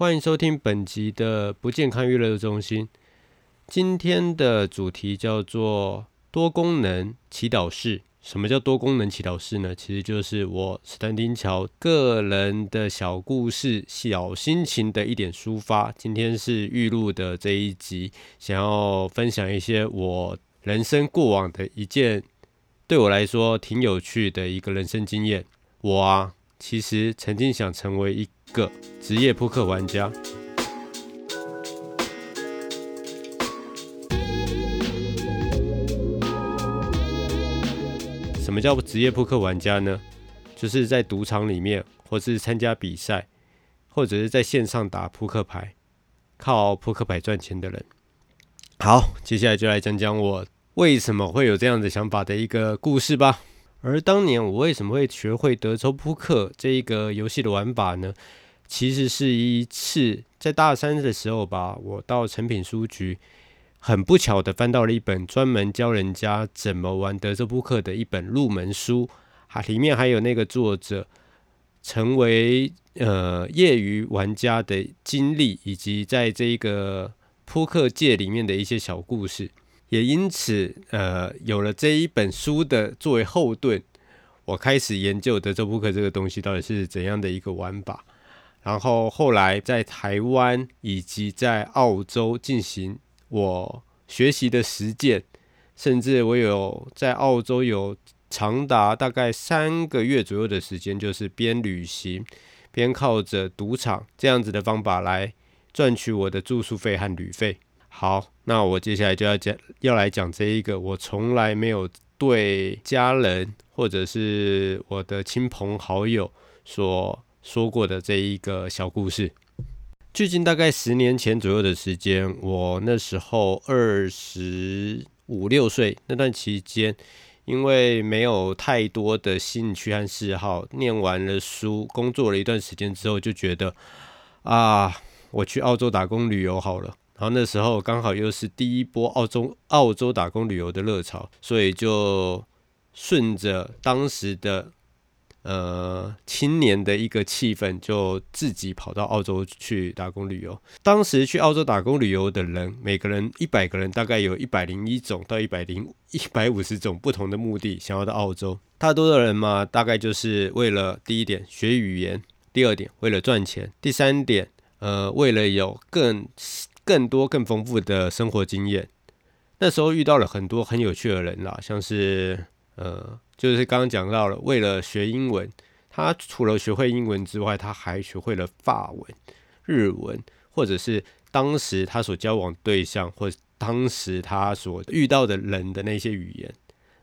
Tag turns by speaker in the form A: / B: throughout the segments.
A: 欢迎收听本集的不健康娱乐中心。今天的主题叫做多功能祈祷室。什么叫多功能祈祷室呢？其实就是我史丹丁乔个人的小故事、小心情的一点抒发。今天是预录的这一集，想要分享一些我人生过往的一件对我来说挺有趣的一个人生经验。我啊，其实曾经想成为一个职业扑克玩家。什么叫职业扑克玩家呢？就是在赌场里面，或是参加比赛，或者是在线上打扑克牌，靠扑克牌赚钱的人。好，接下来就来讲讲我为什么会有这样的想法的一个故事吧。而当年我为什么会学会德州扑克这一个游戏的玩法呢？其实是一次在大三的时候吧，我到成品书局。很不巧的翻到了一本专门教人家怎么玩德州扑克的一本入门书，啊，里面还有那个作者成为呃业余玩家的经历，以及在这一个扑克界里面的一些小故事。也因此，呃，有了这一本书的作为后盾，我开始研究德州扑克这个东西到底是怎样的一个玩法。然后后来在台湾以及在澳洲进行。我学习的实践，甚至我有在澳洲有长达大概三个月左右的时间，就是边旅行边靠着赌场这样子的方法来赚取我的住宿费和旅费。好，那我接下来就要讲，要来讲这一个我从来没有对家人或者是我的亲朋好友所说过的这一个小故事。距今大概十年前左右的时间，我那时候二十五六岁，那段期间，因为没有太多的兴趣和嗜好，念完了书，工作了一段时间之后，就觉得啊，我去澳洲打工旅游好了。然后那时候刚好又是第一波澳洲澳洲打工旅游的热潮，所以就顺着当时的。呃，青年的一个气氛，就自己跑到澳洲去打工旅游。当时去澳洲打工旅游的人，每个人一百个人，大概有一百零一种到一百零一百五十种不同的目的，想要到澳洲。大多的人嘛，大概就是为了第一点学语言，第二点为了赚钱，第三点呃为了有更更多更丰富的生活经验。那时候遇到了很多很有趣的人啦，像是呃。就是刚刚讲到了，为了学英文，他除了学会英文之外，他还学会了法文、日文，或者是当时他所交往对象，或当时他所遇到的人的那些语言。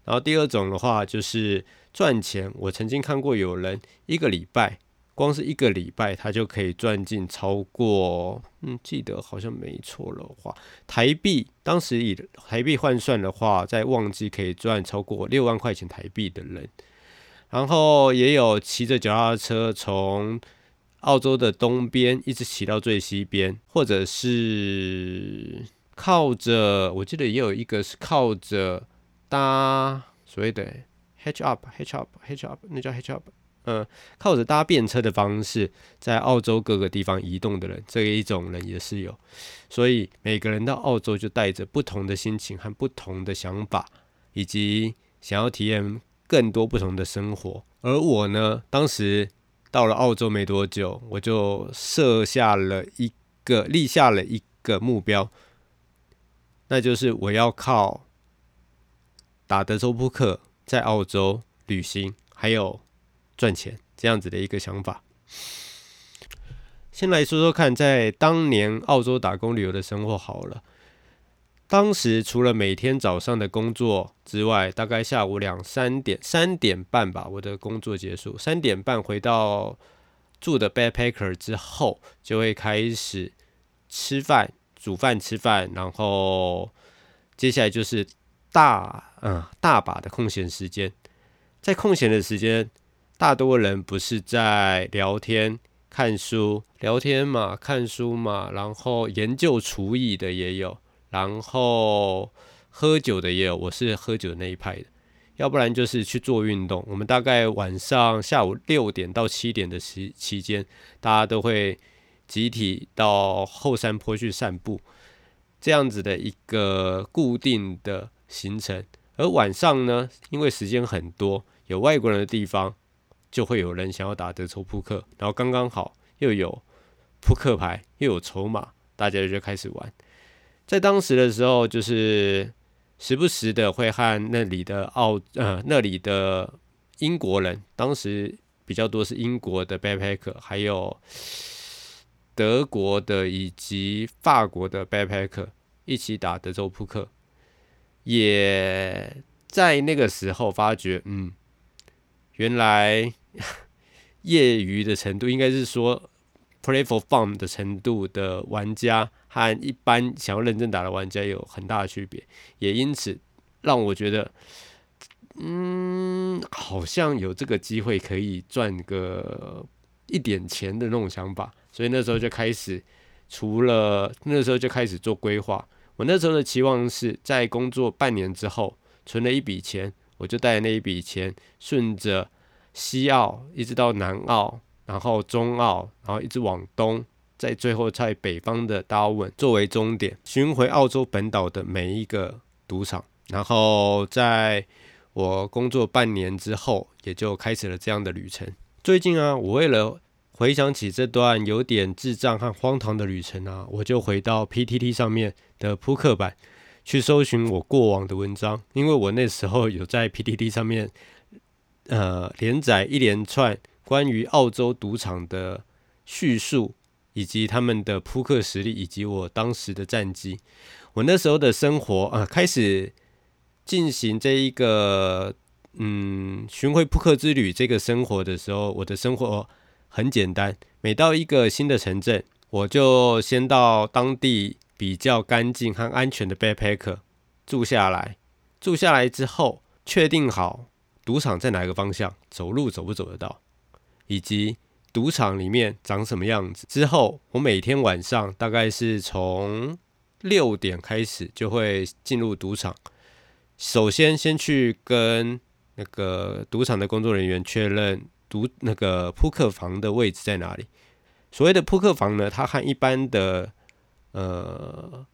A: 然后第二种的话，就是赚钱。我曾经看过有人一个礼拜。光是一个礼拜，他就可以赚进超过，嗯，记得好像没错的话，台币当时以台币换算的话，在旺季可以赚超过六万块钱台币的人，然后也有骑着脚踏车从澳洲的东边一直骑到最西边，或者是靠着，我记得也有一个是靠着搭所谓的 hitch up，hitch up，hitch up，那叫 hitch up。嗯，靠着搭便车的方式在澳洲各个地方移动的人，这一种人也是有。所以每个人到澳洲就带着不同的心情和不同的想法，以及想要体验更多不同的生活。而我呢，当时到了澳洲没多久，我就设下了一个立下了一个目标，那就是我要靠打德州扑克在澳洲旅行，还有。赚钱这样子的一个想法，先来说说看，在当年澳洲打工旅游的生活好了。当时除了每天早上的工作之外，大概下午两三点、三点半吧，我的工作结束，三点半回到住的 backpacker 之后，就会开始吃饭、煮饭、吃饭，然后接下来就是大嗯大把的空闲时间，在空闲的时间。大多人不是在聊天、看书、聊天嘛，看书嘛，然后研究厨艺的也有，然后喝酒的也有。我是喝酒那一派的，要不然就是去做运动。我们大概晚上下午六点到七点的时期间，大家都会集体到后山坡去散步，这样子的一个固定的行程。而晚上呢，因为时间很多，有外国人的地方，就会有人想要打德州扑克，然后刚刚好又有扑克牌，又有筹码，大家就开始玩。在当时的时候，就是时不时的会和那里的澳呃那里的英国人，当时比较多是英国的 backpacker，还有德国的以及法国的 backpacker 一起打德州扑克。也在那个时候发觉，嗯，原来 业余的程度，应该是说 play for fun 的程度的玩家和一般想要认真打的玩家有很大的区别，也因此让我觉得，嗯，好像有这个机会可以赚个一点钱的那种想法，所以那时候就开始，除了那时候就开始做规划。我那时候的期望是在工作半年之后存了一笔钱，我就带那一笔钱顺着西澳一直到南澳，然后中澳，然后一直往东，在最后在北方的达尔文作为终点，巡回澳洲本岛的每一个赌场。然后在我工作半年之后，也就开始了这样的旅程。最近啊，我为了回想起这段有点智障和荒唐的旅程啊，我就回到 PTT 上面的扑克版去搜寻我过往的文章，因为我那时候有在 PTT 上面呃连载一连串关于澳洲赌场的叙述，以及他们的扑克实力，以及我当时的战绩。我那时候的生活啊，开始进行这一个嗯巡回扑克之旅这个生活的时候，我的生活。很简单，每到一个新的城镇，我就先到当地比较干净和安全的 backpacker 住下来。住下来之后，确定好赌场在哪一个方向，走路走不走得到，以及赌场里面长什么样子。之后，我每天晚上大概是从六点开始就会进入赌场。首先，先去跟那个赌场的工作人员确认。赌那个扑克房的位置在哪里？所谓的扑克房呢，它和一般的呃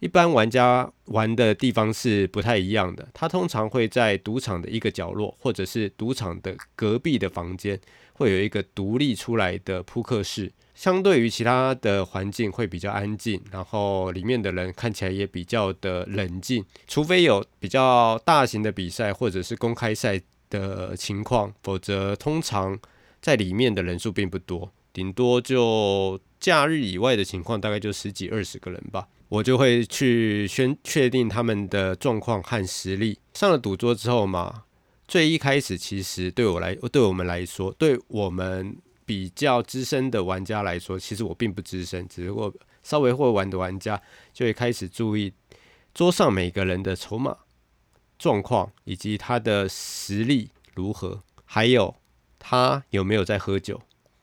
A: 一般玩家玩的地方是不太一样的。它通常会在赌场的一个角落，或者是赌场的隔壁的房间，会有一个独立出来的扑克室。相对于其他的环境会比较安静，然后里面的人看起来也比较的冷静。除非有比较大型的比赛或者是公开赛。的情况，否则通常在里面的人数并不多，顶多就假日以外的情况，大概就十几二十个人吧。我就会去宣确定他们的状况和实力。上了赌桌之后嘛，最一开始其实对我来，对我们来说，对我们比较资深的玩家来说，其实我并不资深，只不过稍微会玩的玩家就会开始注意桌上每个人的筹码。状况以及他的实力如何，还有他有没有在喝酒，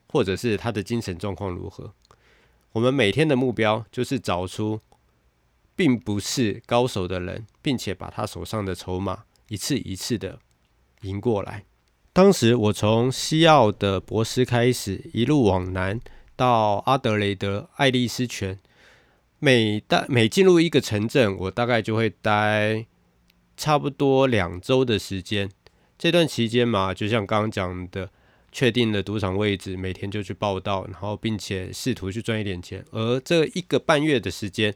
A: 或者是他的精神状况如何？我们每天的目标就是找出并不是高手的人，并且把他手上的筹码一次一次的赢过来。当时我从西澳的博斯开始，一路往南到阿德雷德、爱丽丝泉，每待每进入一个城镇，我大概就会待。差不多两周的时间，这段期间嘛，就像刚刚讲的，确定了赌场位置，每天就去报道，然后并且试图去赚一点钱。而这一个半月的时间，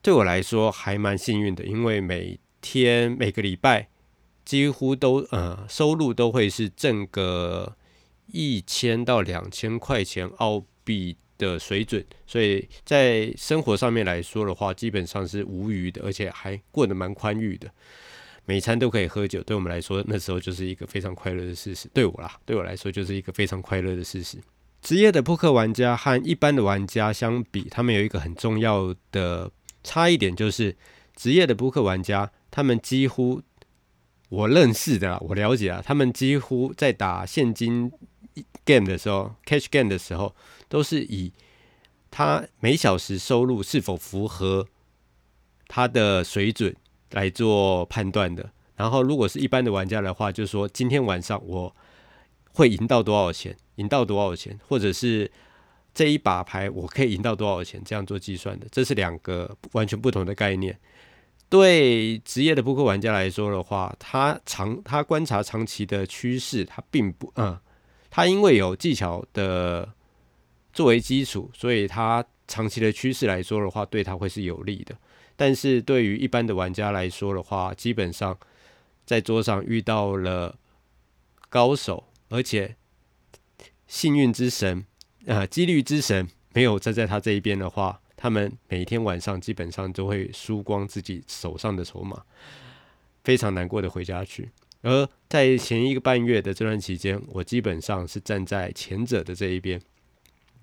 A: 对我来说还蛮幸运的，因为每天每个礼拜几乎都呃收入都会是挣个一千到两千块钱澳币。的水准，所以在生活上面来说的话，基本上是无余的，而且还过得蛮宽裕的。每餐都可以喝酒，对我们来说，那时候就是一个非常快乐的事实。对我啦，对我来说就是一个非常快乐的事实。职业的扑克玩家和一般的玩家相比，他们有一个很重要的差异点，就是职业的扑克玩家，他们几乎我认识的，我了解啊，他们几乎在打现金 game 的时候，cash game 的时候。都是以他每小时收入是否符合他的水准来做判断的。然后，如果是一般的玩家的话，就是说今天晚上我会赢到多少钱，赢到多少钱，或者是这一把牌我可以赢到多少钱，这样做计算的，这是两个完全不同的概念。对职业的扑克玩家来说的话，他长他观察长期的趋势，他并不嗯，他因为有技巧的作为基础，所以他长期的趋势来说的话，对他会是有利的。但是对于一般的玩家来说的话，基本上在桌上遇到了高手，而且幸运之神。啊，几率之神没有站在他这一边的话，他们每天晚上基本上都会输光自己手上的筹码，非常难过的回家去。而在前一个半月的这段期间，我基本上是站在前者的这一边，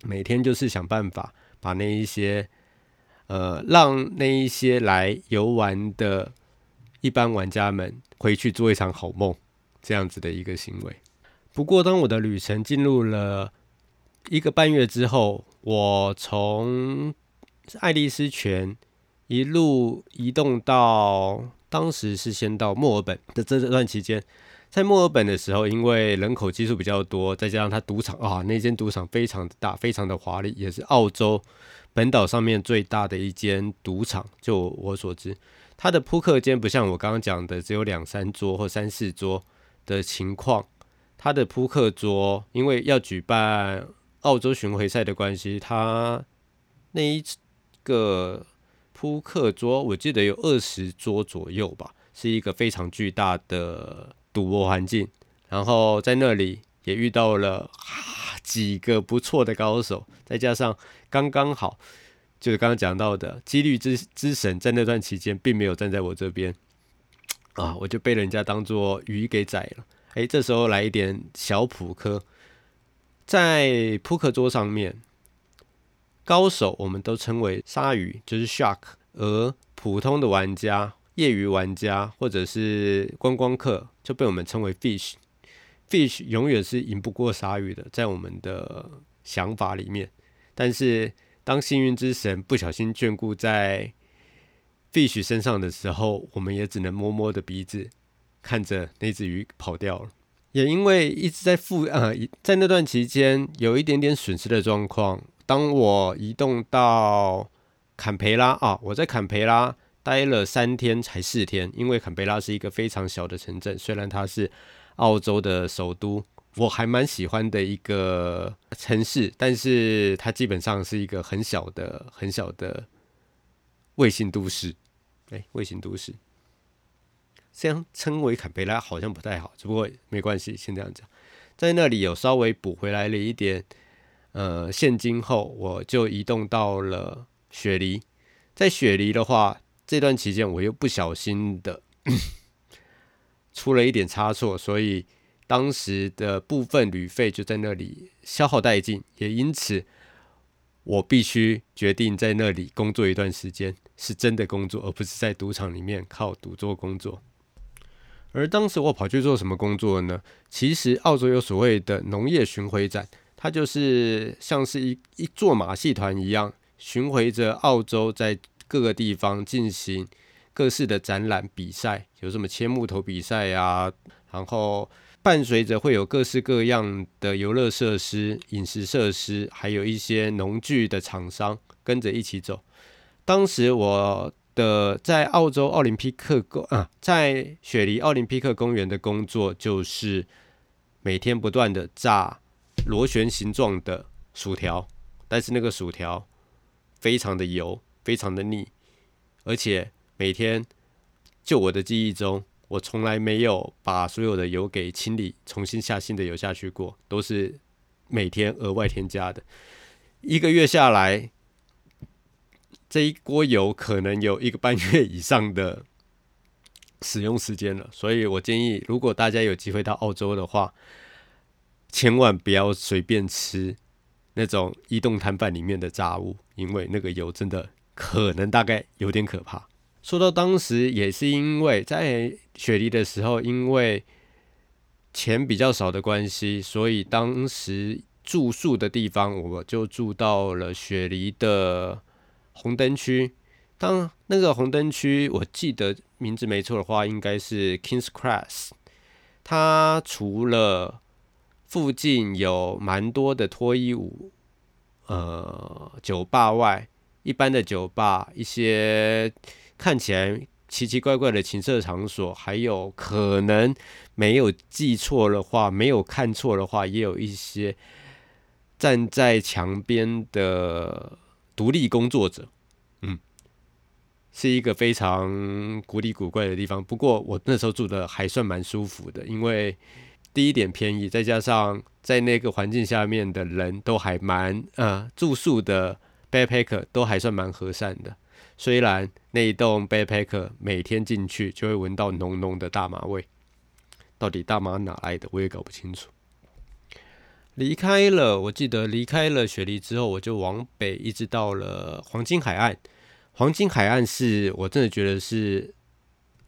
A: 每天就是想办法把那一些，呃，让那一些来游玩的一般玩家们回去做一场好梦，这样子的一个行为。不过，当我的旅程进入了。一个半月之后，我从爱丽丝泉一路移动到，当时是先到墨尔本的这段期间，在墨尔本的时候，因为人口基数比较多，再加上它赌场啊，那间赌场非常的大，非常的华丽，也是澳洲本岛上面最大的一间赌场。就我所知，它的扑克间不像我刚刚讲的只有两三桌或三四桌的情况，它的扑克桌因为要举办。澳洲巡回赛的关系，他那一个扑克桌，我记得有二十桌左右吧，是一个非常巨大的赌博环境。然后在那里也遇到了几个不错的高手，再加上刚刚好，就是刚刚讲到的几率之之神，在那段期间并没有站在我这边啊，我就被人家当做鱼给宰了。哎，这时候来一点小扑克。在扑克桌上面，高手我们都称为鲨鱼，就是 shark；而普通的玩家、业余玩家或者是观光客，就被我们称为 fish。Fish 永远是赢不过鲨鱼的，在我们的想法里面。但是当幸运之神不小心眷顾在 fish 身上的时候，我们也只能摸摸的鼻子，看着那只鱼跑掉了。也因为一直在负呃，在那段期间有一点点损失的状况。当我移动到坎培拉啊，我在坎培拉待了三天才四天，因为坎培拉是一个非常小的城镇，虽然它是澳洲的首都，我还蛮喜欢的一个城市，但是它基本上是一个很小的、很小的卫星都市。哎，卫星都市。这样称为坎培拉好像不太好，只不过没关系，先这样讲。在那里有稍微补回来了一点呃现金后，我就移动到了雪梨。在雪梨的话，这段期间我又不小心的出了一点差错，所以当时的部分旅费就在那里消耗殆尽，也因此我必须决定在那里工作一段时间，是真的工作，而不是在赌场里面靠赌桌工作。而当时我跑去做什么工作呢？其实澳洲有所谓的农业巡回展，它就是像是一一座马戏团一样，巡回着澳洲，在各个地方进行各式的展览比赛，有什么切木头比赛啊，然后伴随着会有各式各样的游乐设施、饮食设施，还有一些农具的厂商跟着一起走。当时我。的在澳洲奥林匹克公啊，在雪梨奥林匹克公园的工作就是每天不断的炸螺旋形状的薯条，但是那个薯条非常的油，非常的腻，而且每天就我的记忆中，我从来没有把所有的油给清理，重新下新的油下去过，都是每天额外添加的，一个月下来。这一锅油可能有一个半月以上的使用时间了，所以我建议，如果大家有机会到澳洲的话，千万不要随便吃那种移动摊贩里面的炸物，因为那个油真的可能大概有点可怕。说到当时也是因为在雪梨的时候，因为钱比较少的关系，所以当时住宿的地方我就住到了雪梨的。红灯区，当那个红灯区，我记得名字没错的话，应该是 Kings Cross。它除了附近有蛮多的脱衣舞呃酒吧外，一般的酒吧，一些看起来奇奇怪怪的情色场所，还有可能没有记错的话，没有看错的话，也有一些站在墙边的独立工作者，嗯，是一个非常古里古怪的地方。不过我那时候住的还算蛮舒服的，因为。第一点便宜，再加上在那个环境下面的人都还蛮呃住宿的 backpacker 都还算蛮和善的。虽然那一栋背包客每天进去就会闻到浓浓的大麻味，到底大麻哪来的我也搞不清楚。离开了，我记得离开了雪梨之后，我就往北一直到了黄金海岸。黄金海岸是我真的觉得是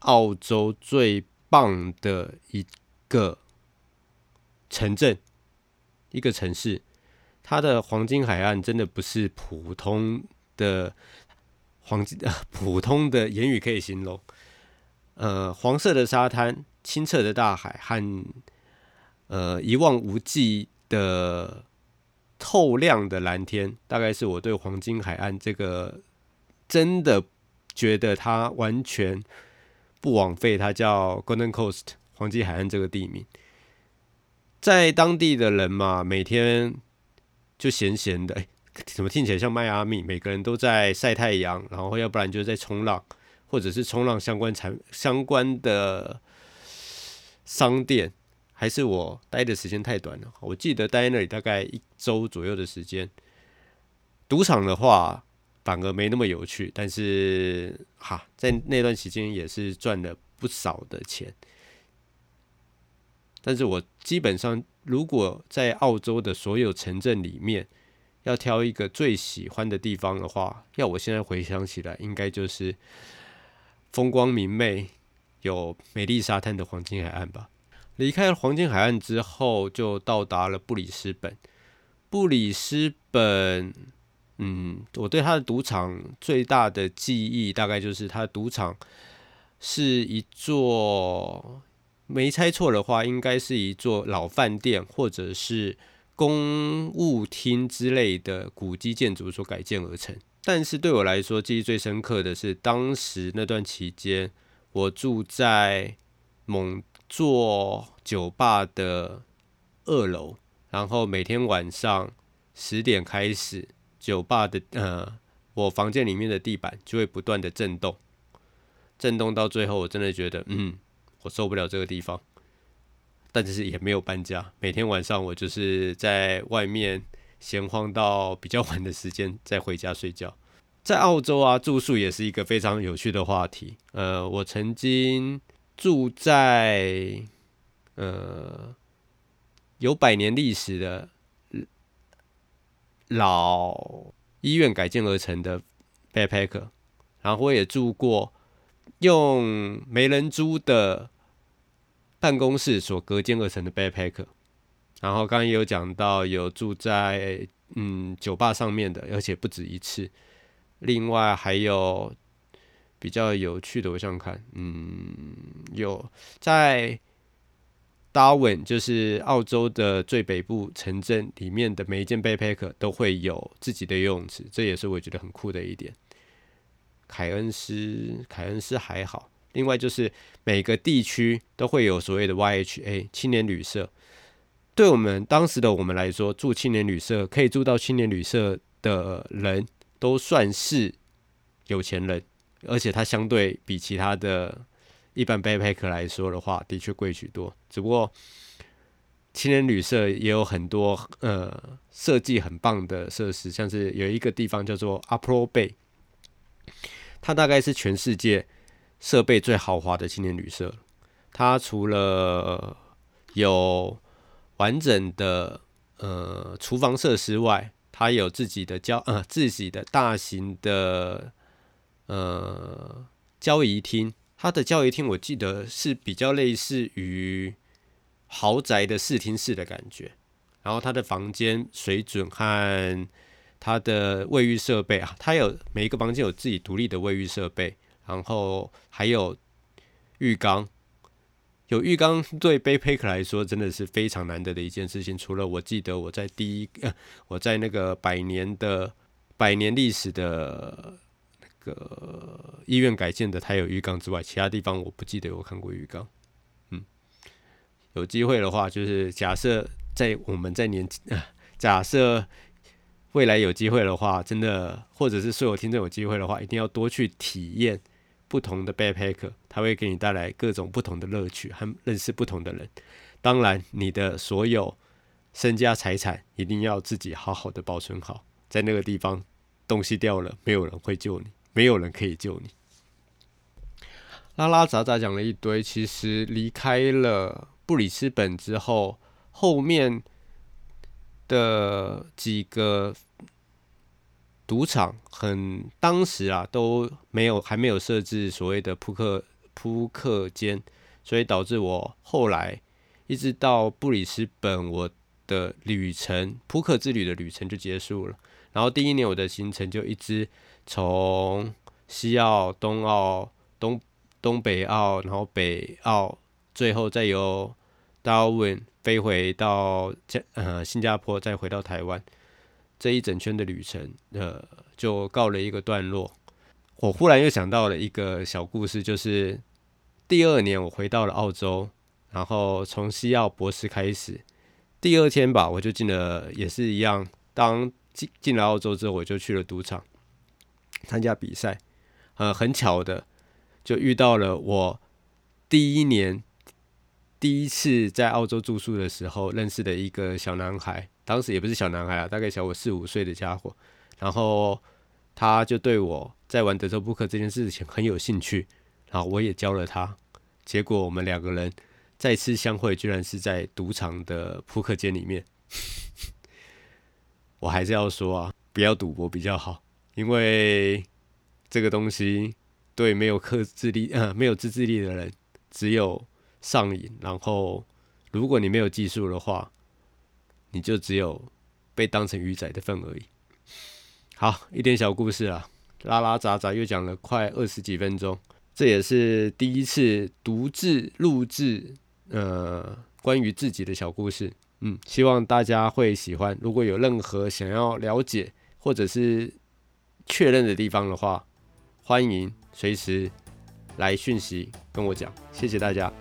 A: 澳洲最棒的一个。城镇，一个城市，它的黄金海岸真的不是普通的黄金呃，普通的言语可以形容。呃，黄色的沙滩，清澈的大海和呃一望无际的透亮的蓝天，大概是我对黄金海岸这个真的觉得它完全不枉费它叫 Golden Coast 黄金海岸这个地名。在当地的人嘛，每天就闲闲的，怎么听起来像迈阿密？每个人都在晒太阳，然后要不然就是在冲浪，或者是冲浪相关产相关的商店。还是我待的时间太短了，我记得待在那里大概一周左右的时间。赌场的话反而没那么有趣，但是哈，在那段时间也是赚了不少的钱。但是我基本上，如果在澳洲的所有城镇里面，要挑一个最喜欢的地方的话，要我现在回想起来，应该就是风光明媚、有美丽沙滩的黄金海岸吧。离开了黄金海岸之后，就到达了布里斯本。布里斯本，嗯，我对它的赌场最大的记忆，大概就是它的赌场是一座。没猜错的话，应该是一座老饭店或者是公务厅之类的古迹建筑所改建而成。但是对我来说，记忆最深刻的是当时那段期间，我住在某座酒吧的二楼，然后每天晚上十点开始，酒吧的呃，我房间里面的地板就会不断的震动，震动到最后，我真的觉得，嗯。我受不了这个地方，但是也没有搬家。每天晚上我就是在外面闲晃到比较晚的时间，再回家睡觉。在澳洲啊，住宿也是一个非常有趣的话题。呃，我曾经住在呃有百年历史的老医院改建而成的 backpacker，然后我也住过用没人租的。办公室所隔间而成的 backpacker，然后刚刚也有讲到有住在嗯酒吧上面的，而且不止一次。另外还有比较有趣的，我想看，嗯，有在 Darwin，就是澳洲的最北部城镇里面的每一间 backpacker 都会有自己的游泳池，这也是我觉得很酷的一点。凯恩斯，凯恩斯还好。另外就是每个地区都会有所谓的 YHA 青年旅社，对我们当时的我们来说，住青年旅社可以住到青年旅社的人都算是有钱人，而且它相对比其他的一般 backpacker 来说的话，的确贵许多。只不过青年旅社也有很多呃设计很棒的设施，像是有一个地方叫做 Upper Bay，它大概是全世界。设备最豪华的青年旅社，它除了有完整的呃厨房设施外，它有自己的交呃自己的大型的呃交易厅。它的交易厅我记得是比较类似于豪宅的视听室的感觉。然后它的房间水准和它的卫浴设备啊，它有每一个房间有自己独立的卫浴设备。然后还有浴缸，有浴缸对背包客来说真的是非常难得的一件事情。除了我记得我在第一，呃，我在那个百年的百年历史的那个医院改建的它有浴缸之外，其他地方我不记得有看过浴缸。嗯，有机会的话，就是假设在我们在年，假设未来有机会的话，真的，或者是所有听众有机会的话，一定要多去体验。不同的 backpack，它会给你带来各种不同的乐趣和认识不同的人。当然，你的所有身家财产一定要自己好好的保存好。在那个地方，东西掉了，没有人会救你，没有人可以救你。拉拉杂杂讲了一堆，其实离开了布里斯本之后，后面的几个。赌场很当时啊都没有还没有设置所谓的扑克扑克间，所以导致我后来一直到布里斯本，我的旅程扑克之旅的旅程就结束了。然后第一年我的行程就一直从西澳、东澳、东东北澳，然后北澳，最后再由 Darwin 飞回到加呃新加坡，再回到台湾。这一整圈的旅程，呃，就告了一个段落。我忽然又想到了一个小故事，就是第二年我回到了澳洲，然后从西澳博士开始，第二天吧，我就进了，也是一样。当进进了澳洲之后，我就去了赌场参加比赛。呃，很巧的，就遇到了我第一年第一次在澳洲住宿的时候认识的一个小男孩。当时也不是小男孩啊，大概小我四五岁的家伙，然后他就对我在玩德州扑克这件事情很有兴趣，然后我也教了他，结果我们两个人再次相会，居然是在赌场的扑克间里面。我还是要说啊，不要赌博比较好，因为这个东西对没有克制力、呃没有自制力的人，只有上瘾，然后如果你没有技术的话。你就只有被当成鱼仔的份而已。好，一点小故事啊，拉拉杂杂又讲了快二十几分钟，这也是第一次独自录制，呃，关于自己的小故事。嗯，希望大家会喜欢。如果有任何想要了解或者是确认的地方的话，欢迎随时来讯息跟我讲。谢谢大家。